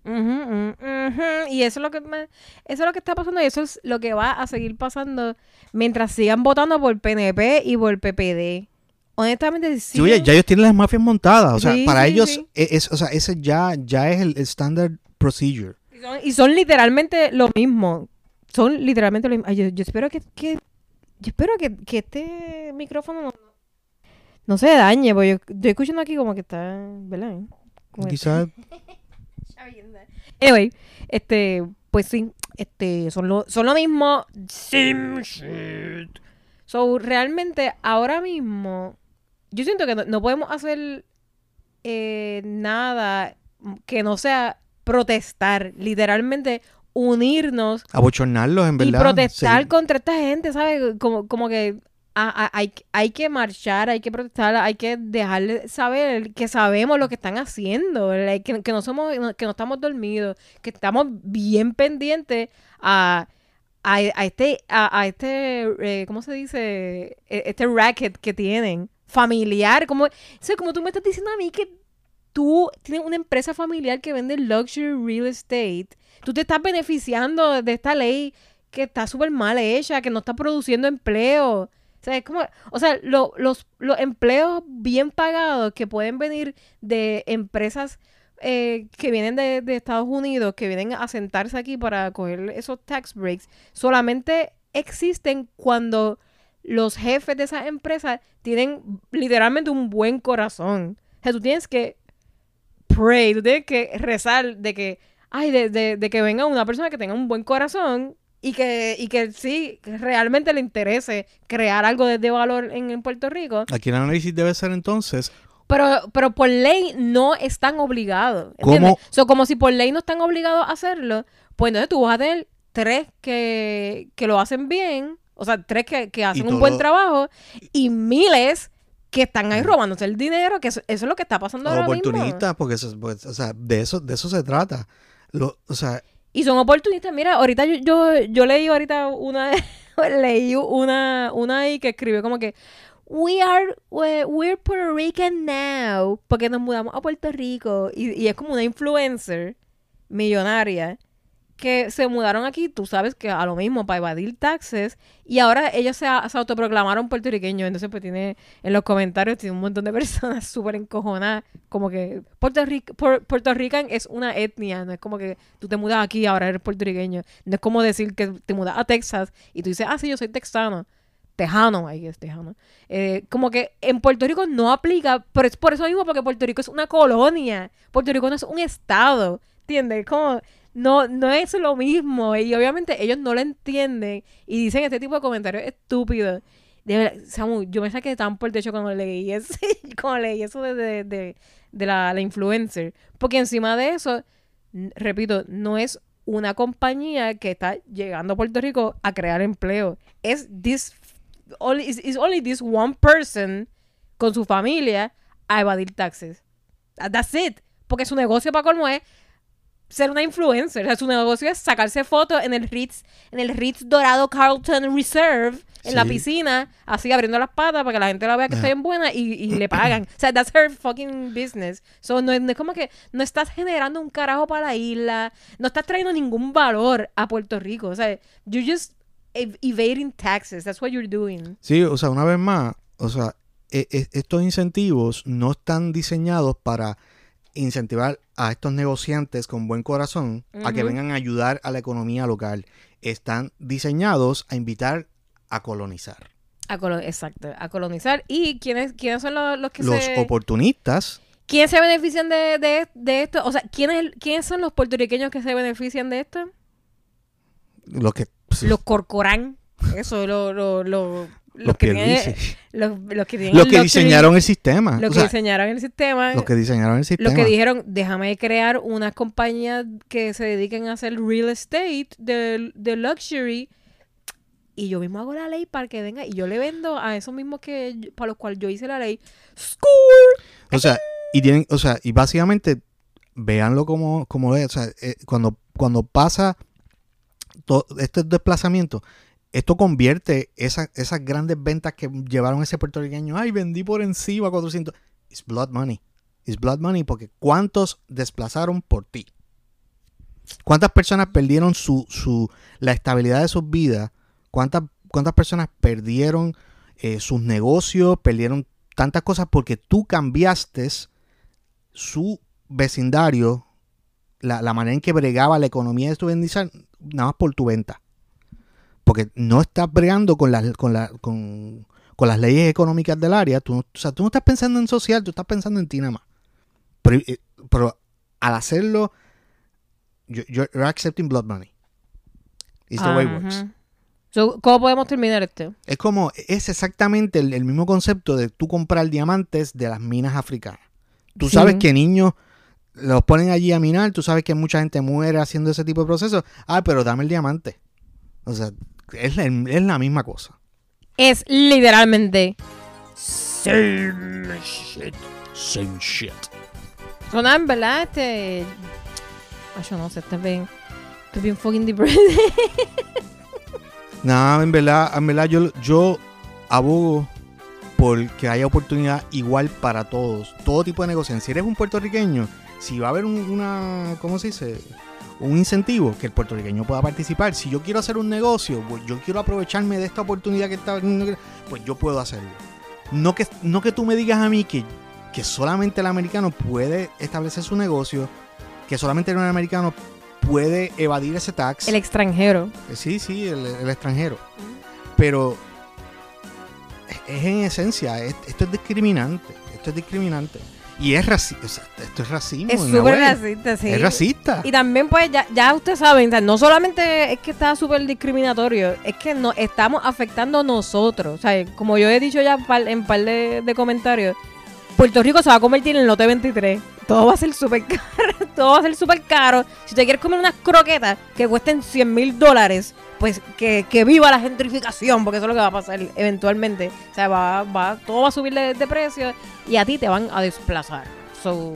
Y eso es lo que me- eso es lo que está pasando y eso es lo que va a seguir pasando mientras sigan votando por PNP y por PPD. Honestamente, sí. Sí, oye, ya ellos tienen las mafias montadas. O sea, Sí, para sí, ellos, e- es, o sea, ese ya, ya es el, el standard procedure. Y son, y son literalmente lo mismo. Son literalmente lo mismo. Ay, yo, yo espero que, que- yo espero que, que este micrófono no, no se dañe, porque yo estoy escuchando aquí como que está, ¿verdad? Quizás Anyway, este, pues sí, este, son lo, son lo mismo. Sim shit. So, realmente, ahora mismo, yo siento que no, no podemos hacer eh, nada que no sea protestar, literalmente unirnos abochornarlos, en y verdad. protestar Sí. contra esta gente, ¿sabes? Como, como que a- hay, que marchar, hay que protestar, hay que dejarle saber que sabemos lo que están haciendo, que, que no somos, que no estamos dormidos, que estamos bien pendientes a, a, este, a, este, eh, ¿cómo se dice? E- Este racket que tienen, familiar, como, o como tú me estás diciendo a mí que tú tienes una empresa familiar que vende luxury real estate, tú te estás beneficiando de esta ley que está súper mal hecha, que no está produciendo empleo. O sea, o sea, lo- los, los empleos bien pagados que pueden venir de empresas eh, que vienen de, Estados Unidos, que vienen a sentarse aquí para coger esos tax breaks, solamente existen cuando los jefes de esas empresas tienen literalmente un buen corazón. O sea, tú tienes que pray, tú tienes que rezar de que, ay, de- de que venga una persona que tenga un buen corazón y que, y que sí, que realmente le interese crear algo de, valor en, en Puerto Rico. Aquí el análisis debe ser entonces, Pero, pero por ley no están obligados. ¿Cómo? ¿Entiendes? So, como si por ley no están obligados a hacerlo, pues entonces tú vas a tener tres que, que lo hacen bien, o sea, tres que, que hacen un buen trabajo y miles que están ahí robándose el dinero, que eso, eso es lo que está pasando ahora mismo. oportunistas, porque eso, pues, o sea, de eso, de eso se trata. Lo- o sea, Y son oportunistas. Mira, ahorita yo, yo, yo leí ahorita una, leí una, una ahí que escribió como que We are, we- we're Puerto Rican now. Porque nos mudamos a Puerto Rico. Y es como una influencer millonaria que se mudaron aquí, tú sabes que a lo mismo, para evadir taxes, y ahora ellos se, se autoproclamaron puertorriqueños, entonces pues tiene, en los comentarios tiene un montón de personas súper encojonadas, como que Puerto, Ric- Puer- Puerto Rican es una etnia, no es como que tú te mudas aquí y ahora eres puertorriqueño, no es como decir que te mudas a Texas y tú dices, ah, sí, yo soy texano, tejano, ahí es tejano, Eh, como que en Puerto Rico no aplica, pero es por eso mismo, porque Puerto Rico es una colonia, Puerto Rico no es un estado, ¿entiendes? Como no, no es lo mismo. Y obviamente ellos no lo entienden y dicen este tipo de comentarios estúpidos. De Samu, yo me saqué tan por el techo cuando leí, cuando leí eso de, de, de- la, influencer. Porque encima de eso, repito, no es una compañía que está llegando a Puerto Rico a crear empleo. Es this only, is only this one person con su familia a evadir taxes. That- That's it. Porque su negocio para colmo es ser una influencer. O sea, su negocio es sacarse fotos en el Ritz, en el Ritz Dorado Carlton Reserve, en la piscina, así abriendo las patas para que la gente la vea que está Ajá. bien buena y, y le pagan. O sea, that's her fucking business. So, no, no es como que no estás generando un carajo para la isla, no estás trayendo ningún valor a Puerto Rico. O sea, you're just ev- evading taxes. That's what you're doing. Sí, o sea, una vez más, o sea, e- e- estos incentivos no están diseñados para incentivar a estos negociantes con buen corazón a que vengan a ayudar a la economía local. Están diseñados a invitar a colonizar. A colo- exacto, a colonizar. ¿Y quiénes, quiénes son los, los que Los se... oportunistas, ¿Quiénes se benefician de, de, de esto? O sea, ¿quiénes, ¿quiénes son los puertorriqueños que se benefician de esto? los que Los corcorán. Eso, lo, lo, lo- los, que los, los que tienen los el que luxury- diseñaron el sistema, Los que sea, diseñaron el sistema. los que diseñaron el sistema. Los que dijeron, déjame crear unas compañías que se dediquen a hacer real estate de, de luxury. Y yo mismo hago la ley para que venga. Y yo le vendo a esos mismos que para los cuales yo hice la ley. ¡Score! O sea, y tienen, o sea, y básicamente véanlo como, como es. O sea, eh, cuando, cuando pasa todo este desplazamiento, esto convierte esa- esas grandes ventas que llevaron ese puertorriqueño. Ay, vendí por encima 400. It's blood money. It's blood money porque ¿cuántos desplazaron por ti? ¿Cuántas personas perdieron su, su, la estabilidad de sus vidas? ¿Cuántas, cuántas personas perdieron eh, sus negocios? Perdieron tantas cosas porque tú cambiaste su vecindario, la, la manera en que bregaba la economía de tu vecindario, nada más por tu venta. Porque no estás bregando con las, con, la- con, con las leyes económicas del área. Tú, no- o sea, tú no estás pensando en social, tú estás pensando en ti nada más. Pero, eh, pero al hacerlo, you- you're, you're accepting blood money. It's the way it works. So, ¿Cómo podemos terminar esto? Es como, es exactamente el, el mismo concepto de tú comprar diamantes de las minas africanas. Tú Sí. sabes que niños los ponen allí a minar, tú sabes que mucha gente muere haciendo ese tipo de procesos. Ah, pero dame el diamante. O sea, es la, es la misma cosa. Es literalmente. Same shit. Same shit. So, nada, en verdad, este. Ay, yo no sé, está bien. Estoy bien fucking depressed. Nada, en verdad, en verdad yo, yo abogo por que haya oportunidad igual para todos. Todo tipo de negociación. Si eres un puertorriqueño, si va a haber un- una, ¿cómo se dice? Un incentivo que el puertorriqueño pueda participar. Si yo quiero hacer un negocio, pues yo quiero aprovecharme de esta oportunidad que está, pues yo puedo hacerlo. No que, no que tú me digas a mí que, que solamente el americano puede establecer su negocio, que solamente el americano puede evadir ese tax. El extranjero. Sí, sí, el, el extranjero. Pero es en esencia, es- esto es discriminante. Esto es discriminante. Y es racista. esto es racismo. Es a súper racista, sí. Es racista. Y también, pues, ya, ya ustedes saben, o sea, no solamente es que está súper discriminatorio, es que no estamos afectando nosotros. O sea, como yo he dicho ya en par de, de comentarios, Puerto Rico se va a convertir en el lote 23. Todo va a ser súper caro. Todo va a ser súper caro. Si usted quiere comer unas croquetas que cuesten 100 mil dólares, pues que, que viva la gentrificación, porque eso es lo que va a pasar eventualmente. O sea, va, va, todo va a subir de, de precio y a ti te van a desplazar. So,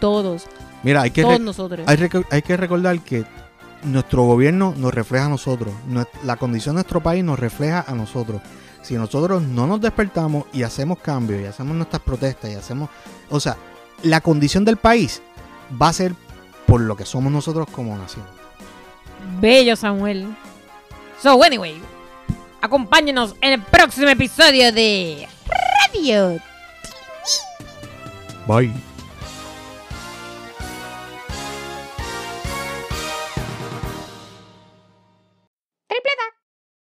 todos, Mira, hay que, todos nosotros. hay, hay que recordar que nuestro gobierno nos refleja a nosotros. La condición de nuestro país nos refleja a nosotros. Si nosotros no nos despertamos y hacemos cambios y hacemos nuestras protestas y hacemos... O sea, la condición del país va a ser por lo que somos nosotros como nación. Bello, Samuel. So, anyway, acompáñenos en el próximo episodio de Radio Bye.